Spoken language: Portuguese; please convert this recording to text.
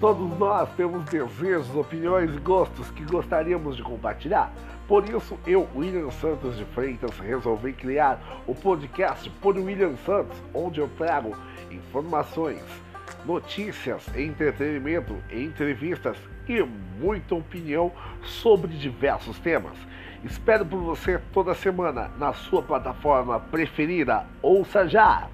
Todos nós temos desejos, opiniões e gostos que gostaríamos de compartilhar. Por isso, eu, William Santos de Freitas, resolvi criar o podcast Por William Santos, onde eu trago informações, notícias, entretenimento, entrevistas e muita opinião sobre diversos temas. Espero por você toda semana na sua plataforma preferida. Ouça já!